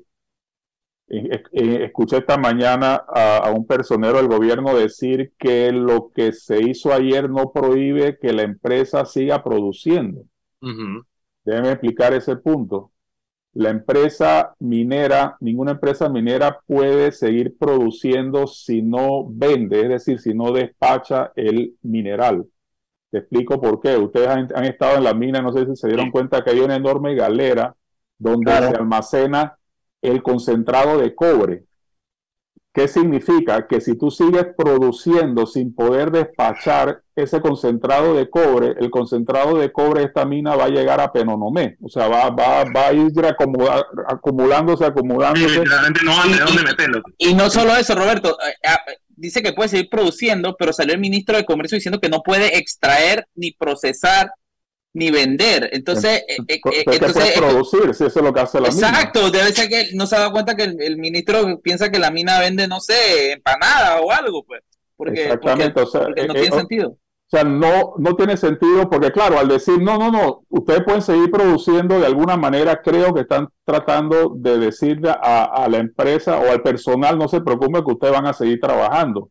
escuché esta mañana a, un personero del gobierno decir que lo que se hizo ayer no prohíbe que la empresa siga produciendo. Uh explicar ese punto la empresa minera, ninguna empresa minera puede seguir produciendo si no vende, es decir, si no despacha el mineral. Te explico por qué. Ustedes han, estado en la mina, no sé si se dieron cuenta que hay una enorme galera donde se almacena el concentrado de cobre. ¿Qué significa? Que si tú sigues produciendo sin poder despachar ese concentrado de cobre, el concentrado de cobre de esta mina va a llegar a Penonomé. O sea, va, va, va a ir acumulándose, acumulándose. Y no solo eso, Roberto. Eh, ah, dice que puede seguir produciendo, pero salió el ministro de Comercio diciendo que no puede extraer ni procesar ni vender. Entonces, eh, eh, eh entonces producir, si eso es lo que hace la mina. Exacto, debe ser que no se da cuenta que el, ministro piensa que la mina vende, no sé, empanada o algo, pues. Porque, Exactamente, o sea, no tiene sentido. O sea, no, no tiene sentido porque, claro, al decir, no, no, no, ustedes pueden seguir produciendo de alguna manera, creo que están tratando de decirle a, a la empresa o al personal, no se preocupe que ustedes van a seguir trabajando.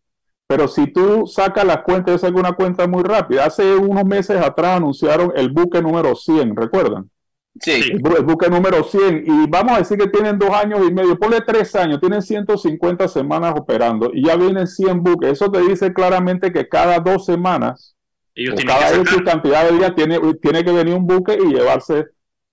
Pero si tú sacas las cuentas, es alguna cuenta muy rápida. Hace unos meses atrás anunciaron el buque número 100, ¿recuerdan? Sí. El, buque número 100. Y vamos a decir que tienen dos años y medio, ponle tres años, tienen 150 semanas operando y ya vienen 100 buques. Eso te dice claramente que cada dos semanas, o cada X cantidad de días, tiene, tiene que venir un buque y llevarse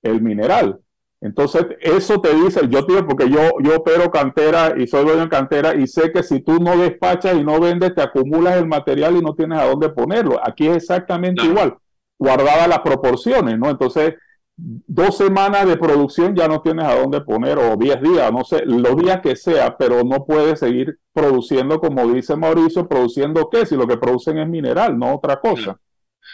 el mineral. Entonces, eso te dice, yo tío, porque yo, yo opero cantera y soy dueño de cantera y sé que si tú no despachas y no vendes, te acumulas el material y no tienes a dónde ponerlo. Aquí es exactamente igual, guardadas las proporciones, ¿no? Entonces, dos semanas de producción ya no tienes a dónde poner, o diez días, no sé, los días que sea, pero no puedes seguir produciendo, como dice Mauricio, produciendo qué, si lo que producen es mineral, no otra cosa.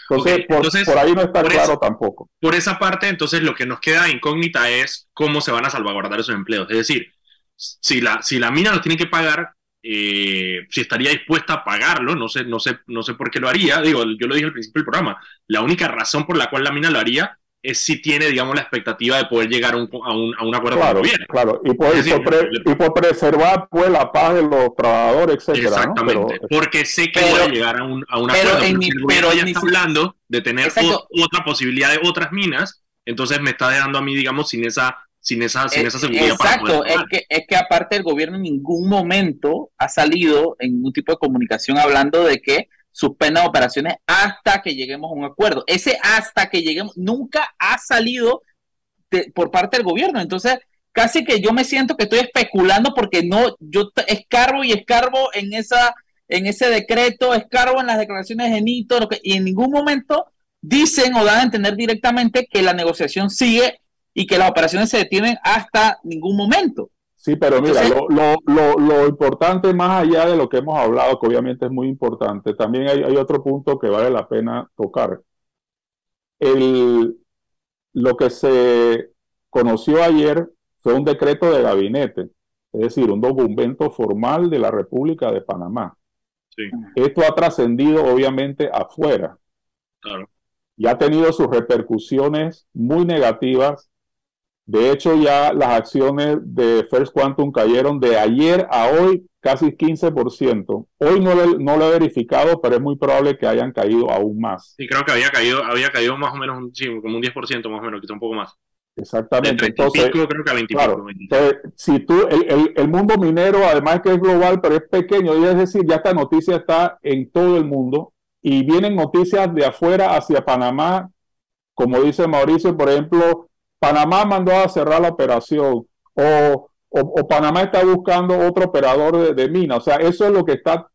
Entonces, por, ahí no está claro tampoco. Por esa parte, entonces lo que nos queda incógnita es cómo se van a salvaguardar esos empleos. Es decir, si la, si la mina los tiene que pagar, eh, si estaría dispuesta a pagarlo, no sé, no, sé, no sé por qué lo haría. Digo, yo lo dije al principio del programa, la única razón por la cual la mina lo haría es si tiene, digamos, la expectativa de poder llegar a un, a un, a un acuerdo claro, con el gobierno. Claro, y por, y por, preservar pues, la paz de los trabajadores, etcétera. Exactamente, porque sé que voy a llegar a un, a un acuerdo. Pero, el gobierno ya está hablando de tener otra posibilidad de otras minas, entonces me está dejando a mí, digamos, sin esa sin esa, sin esa seguridad. Exacto, es, que, es que aparte el gobierno en ningún momento ha salido en ningún tipo de comunicación hablando de que suspendan operaciones hasta que lleguemos a un acuerdo. Ese hasta que lleguemos nunca ha salido por parte del gobierno. Entonces, casi que yo me siento que estoy especulando porque no, yo escarbo y escarbo en esa en ese decreto, escarbo en las declaraciones de Nito, y en ningún momento dicen o dan a entender directamente que la negociación sigue y que las operaciones se detienen hasta ningún momento. Sí, pero mira, lo, lo, lo, importante más allá de lo que hemos hablado, que obviamente es muy importante, también hay, hay otro punto que vale la pena tocar. El, lo que se conoció ayer fue un decreto de gabinete, es decir, un documento formal de la República de Panamá. Sí. Esto ha trascendido obviamente afuera. Claro. Y ha tenido sus repercusiones muy negativas de hecho, ya las acciones de First Quantum cayeron de ayer a hoy casi 15%. Hoy no lo, no lo he verificado, pero es muy probable que hayan caído aún más. Sí, creo que había caído, había caído más o menos, como un 10% más o menos, quizá un poco más. Exactamente. entonces, creo que a 20 claro, si tú, el, el, mundo minero, además que es global, pero es pequeño, y es decir, ya esta noticia está en todo el mundo y vienen noticias de afuera hacia Panamá, como dice Mauricio, por ejemplo, Panamá mandó a cerrar la operación o, o, Panamá está buscando otro operador de, mina. O sea, eso es lo que está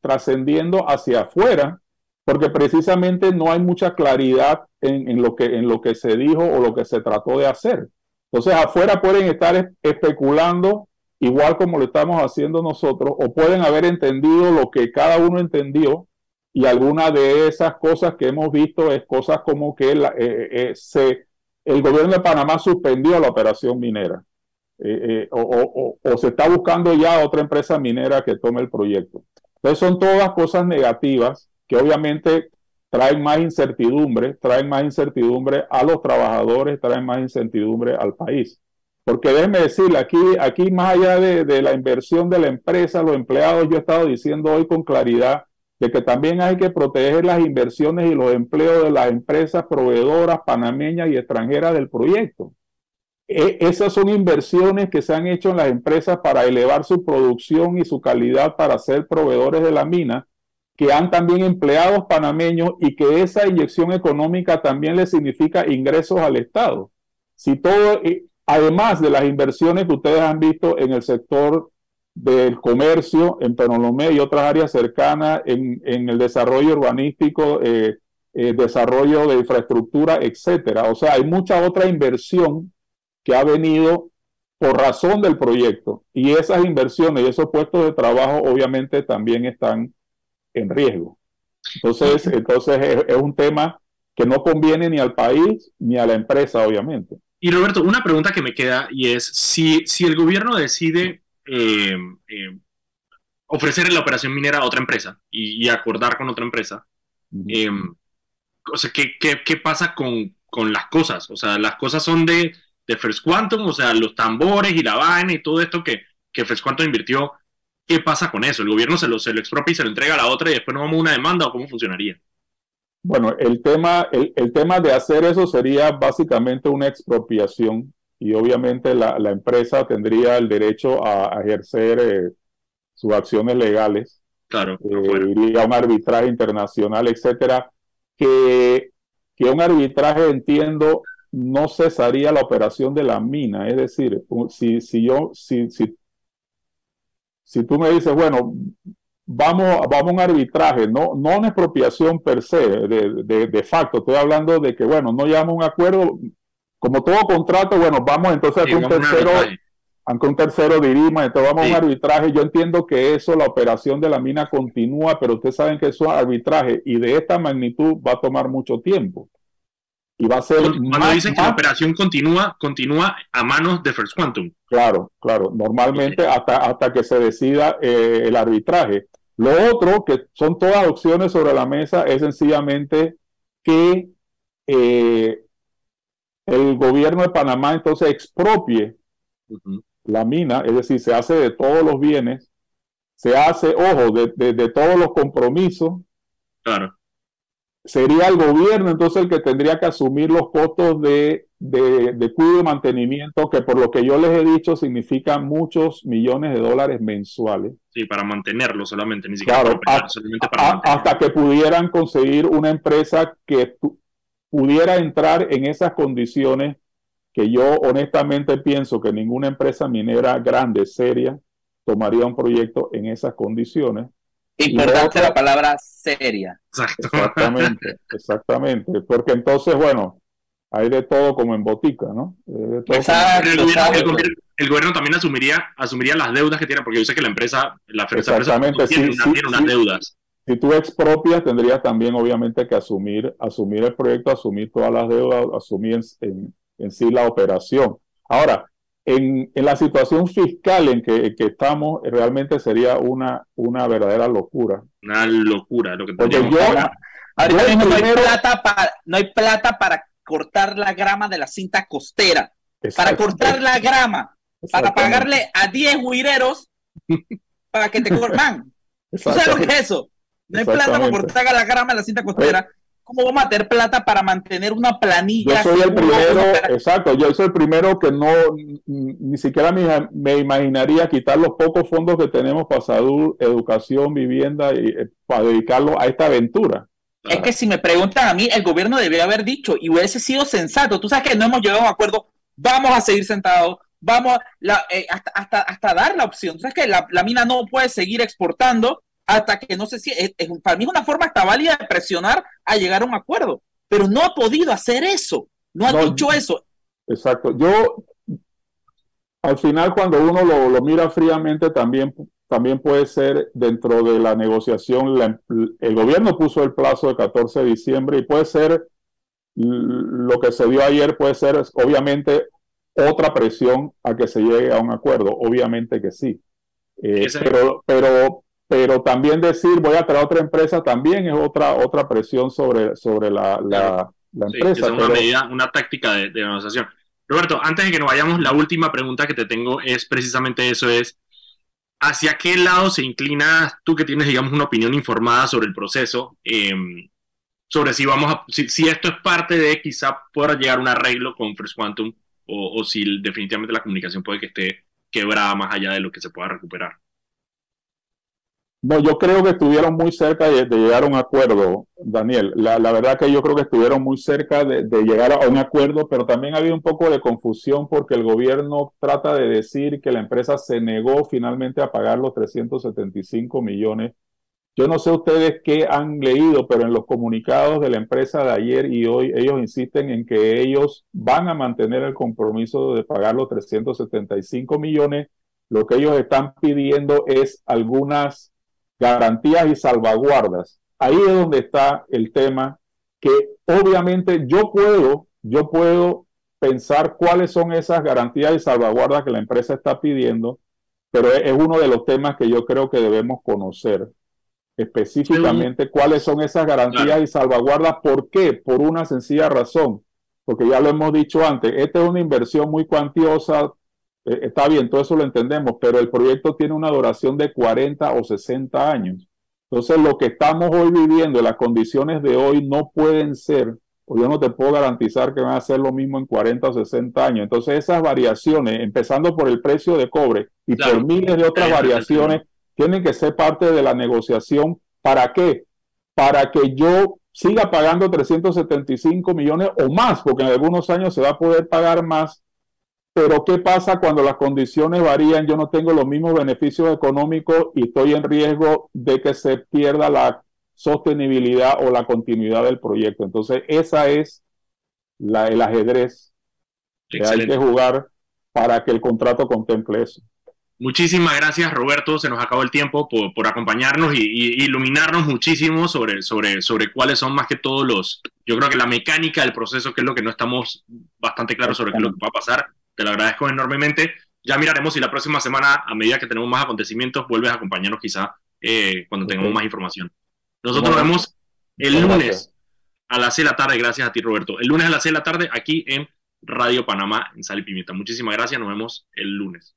trascendiendo hacia afuera, porque precisamente no hay mucha claridad en, lo que, en lo que se dijo o lo que se trató de hacer. Entonces, afuera pueden estar especulando igual como lo estamos haciendo nosotros, o pueden haber entendido lo que cada uno entendió, y alguna de esas cosas que hemos visto es cosas como que la, eh, eh, se el gobierno de Panamá suspendió la operación minera eh, eh, o, se está buscando ya otra empresa minera que tome el proyecto. Entonces son todas cosas negativas que obviamente traen más incertidumbre, traen más incertidumbre a los trabajadores, traen más incertidumbre al país. Porque déjeme decirle, aquí, aquí más allá de, de la inversión de la empresa, los empleados, yo he estado diciendo hoy con claridad que también hay que proteger las inversiones y los empleos de las empresas proveedoras panameñas y extranjeras del proyecto. E, esas son inversiones que se han hecho en las empresas para elevar su producción y su calidad para ser proveedores de la mina, que han también empleados panameños y que esa inyección económica también le significa ingresos al Estado. Si todo, además de las inversiones que ustedes han visto en el sector del comercio en Penolomé y otras áreas cercanas, en, el desarrollo urbanístico, eh, eh, desarrollo de infraestructura, etcétera. O sea, hay mucha otra inversión que ha venido por razón del proyecto y esas inversiones y esos puestos de trabajo obviamente también están en riesgo. Entonces, entonces es, es un tema que no conviene ni al país ni a la empresa, obviamente. Y Roberto, una pregunta que me queda y es, si, si el gobierno decide eh, eh, ofrecer la operación minera a otra empresa y, acordar con otra empresa. Eh, o sea, ¿qué, qué, pasa con, con, las cosas? O sea, las cosas son de, de, First Quantum, o sea, los tambores y la vaina y todo esto que, que First Quantum invirtió. ¿Qué pasa con eso? ¿El gobierno se lo, se lo expropia y se lo entrega a la otra y después no vamos a una demanda o cómo funcionaría? Bueno, el tema, el, el tema de hacer eso sería básicamente una expropiación y obviamente la, empresa tendría el derecho a, ejercer eh, sus acciones legales. Claro. Eh, iría a un arbitraje internacional, etcétera, que, que un arbitraje, entiendo, no cesaría la operación de la mina. Es decir, si, si yo, si, si, si tú me dices, bueno, vamos, vamos a un arbitraje, no, no una expropiación per se, de, de, facto. Estoy hablando de que, bueno, no llegamos a un acuerdo, como todo contrato, bueno, vamos entonces a un tercero, aunque un tercero dirima, entonces vamos a un arbitraje. Yo entiendo que eso, la operación de la mina continúa, pero ustedes saben que eso es arbitraje y de esta magnitud va a tomar mucho tiempo. Y va a ser. Cuando dicen que la operación continúa, continúa a manos de First Quantum. Claro, claro. Normalmente hasta, hasta que se decida eh, el arbitraje. Lo otro, que son todas opciones sobre la mesa, es sencillamente que eh, el gobierno de Panamá entonces expropie la mina, es decir, se hace de todos los bienes, se hace, ojo, de, de todos los compromisos. Claro sería el gobierno entonces el que tendría que asumir los costos de, de, cuidado y mantenimiento, que por lo que yo les he dicho significa muchos millones de dólares mensuales. Sí, para mantenerlo solamente, ni siquiera claro, para solamente para hasta que pudieran conseguir una empresa que pudiera entrar en esas condiciones que yo honestamente pienso que ninguna empresa minera grande, seria, tomaría un proyecto en esas condiciones Importante la palabra seria. Exactamente, [LAUGHS] exactamente. Porque entonces, bueno, hay de todo como en botica, ¿no? el, gobierno, también asumiría, asumiría las deudas que tiene, porque yo sé que la empresa, la empresa, tiene, unas deudas. Si tú expropias, tendrías también, obviamente, que asumir, asumir el proyecto, asumir todas las deudas, asumir en, en sí la operación. Ahora, en, la situación fiscal en que, estamos, realmente sería una, una verdadera locura. Una locura, lo que Porque yo, ahorita no, hay plata para, no hay plata para cortar la grama de la cinta costera. Para cortar la grama, para pagarle a 10 huireros para que te [LAUGHS] cortan. ¿Sabes lo que es eso? No hay plata para cortar la grama de la cinta costera. ¿Cómo vamos a tener plata para mantener una planilla? Yo soy el primero, exacto, yo soy el primero que no, ni siquiera me, imaginaría quitar los pocos fondos que tenemos para salud, educación, vivienda, y, eh, para dedicarlo a esta aventura. Es que si me preguntan a mí, el gobierno debería haber dicho y hubiese sido sensato. Tú sabes que no hemos llegado a un acuerdo, vamos a seguir sentados, vamos eh, hasta, hasta, dar la opción. Tú sabes que la, la mina no puede seguir exportando hasta que no sé si, es, para mí es una forma hasta válida de presionar a llegar a un acuerdo, pero no ha podido hacer eso, no ha dicho eso. Exacto, yo al final cuando uno lo, mira fríamente también, también puede ser dentro de la negociación, el gobierno puso el plazo de 14 de diciembre y puede ser lo que se dio ayer, puede ser obviamente otra presión a que se llegue a un acuerdo, obviamente que sí. Eh, pero, pero pero también decir voy a traer otra empresa también es otra, otra presión sobre, sobre la, la, empresa. es una medida, una táctica de, de, negociación. Roberto, antes de que nos vayamos, la última pregunta que te tengo es precisamente eso, es ¿hacia qué lado se inclina tú que tienes, digamos, una opinión informada sobre el proceso? Em, sobre si vamos a, si, esto es parte de quizá pueda llegar a un arreglo con First Quantum o, o si definitivamente la comunicación puede que esté quebrada más allá de lo que se pueda recuperar. No, yo creo que estuvieron muy cerca de, llegar a un acuerdo, Daniel. La, verdad que yo creo que estuvieron muy cerca de, llegar a un acuerdo, pero también había un poco de confusión porque el gobierno trata de decir que la empresa se negó finalmente a pagar los 375 millones. Yo no sé ustedes qué han leído, pero en los comunicados de la empresa de ayer y hoy, ellos insisten en que ellos van a mantener el compromiso de pagar los 375 millones. Lo que ellos están pidiendo es algunas garantías y salvaguardas. Ahí es donde está el tema que obviamente yo puedo, yo puedo pensar cuáles son esas garantías y salvaguardas que la empresa está pidiendo, pero es uno de los temas que yo creo que debemos conocer específicamente cuáles son esas garantías y salvaguardas. ¿Por qué? Por una sencilla razón, porque ya lo hemos dicho antes, esta es una inversión muy cuantiosa, eh, está bien, todo eso lo entendemos, pero el proyecto tiene una duración de 40 o 60 años. Entonces, lo que estamos hoy viviendo, las condiciones de hoy no pueden ser, o yo no te puedo garantizar que van a ser lo mismo en 40 o 60 años. Entonces, esas variaciones, empezando por el precio de cobre y por miles de otras variaciones, tienen que ser parte de la negociación. ¿Para qué? Para que yo siga pagando 375 millones o más, porque en algunos años se va a poder pagar más pero ¿qué pasa cuando las condiciones varían? Yo no tengo los mismos beneficios económicos y estoy en riesgo de que se pierda la sostenibilidad o la continuidad del proyecto. Entonces, esa es la, el ajedrez que hay que jugar para que el contrato contemple eso. Muchísimas gracias, Roberto. Se nos acabó el tiempo por, acompañarnos y, iluminarnos muchísimo sobre, sobre, sobre cuáles son más que todos los, yo creo que la mecánica del proceso, que es lo que no estamos bastante claros sobre qué es lo que va a pasar. Te lo agradezco enormemente. Ya miraremos si la próxima semana, a medida que tenemos más acontecimientos, vuelves a acompañarnos quizá eh, cuando tengamos más información. Nosotros nos vemos el lunes a las 6 de la tarde. Gracias a ti, Roberto. El lunes a las 6 de la tarde aquí en Radio Panamá, en Sal y Pimienta. Muchísimas gracias. Nos vemos el lunes.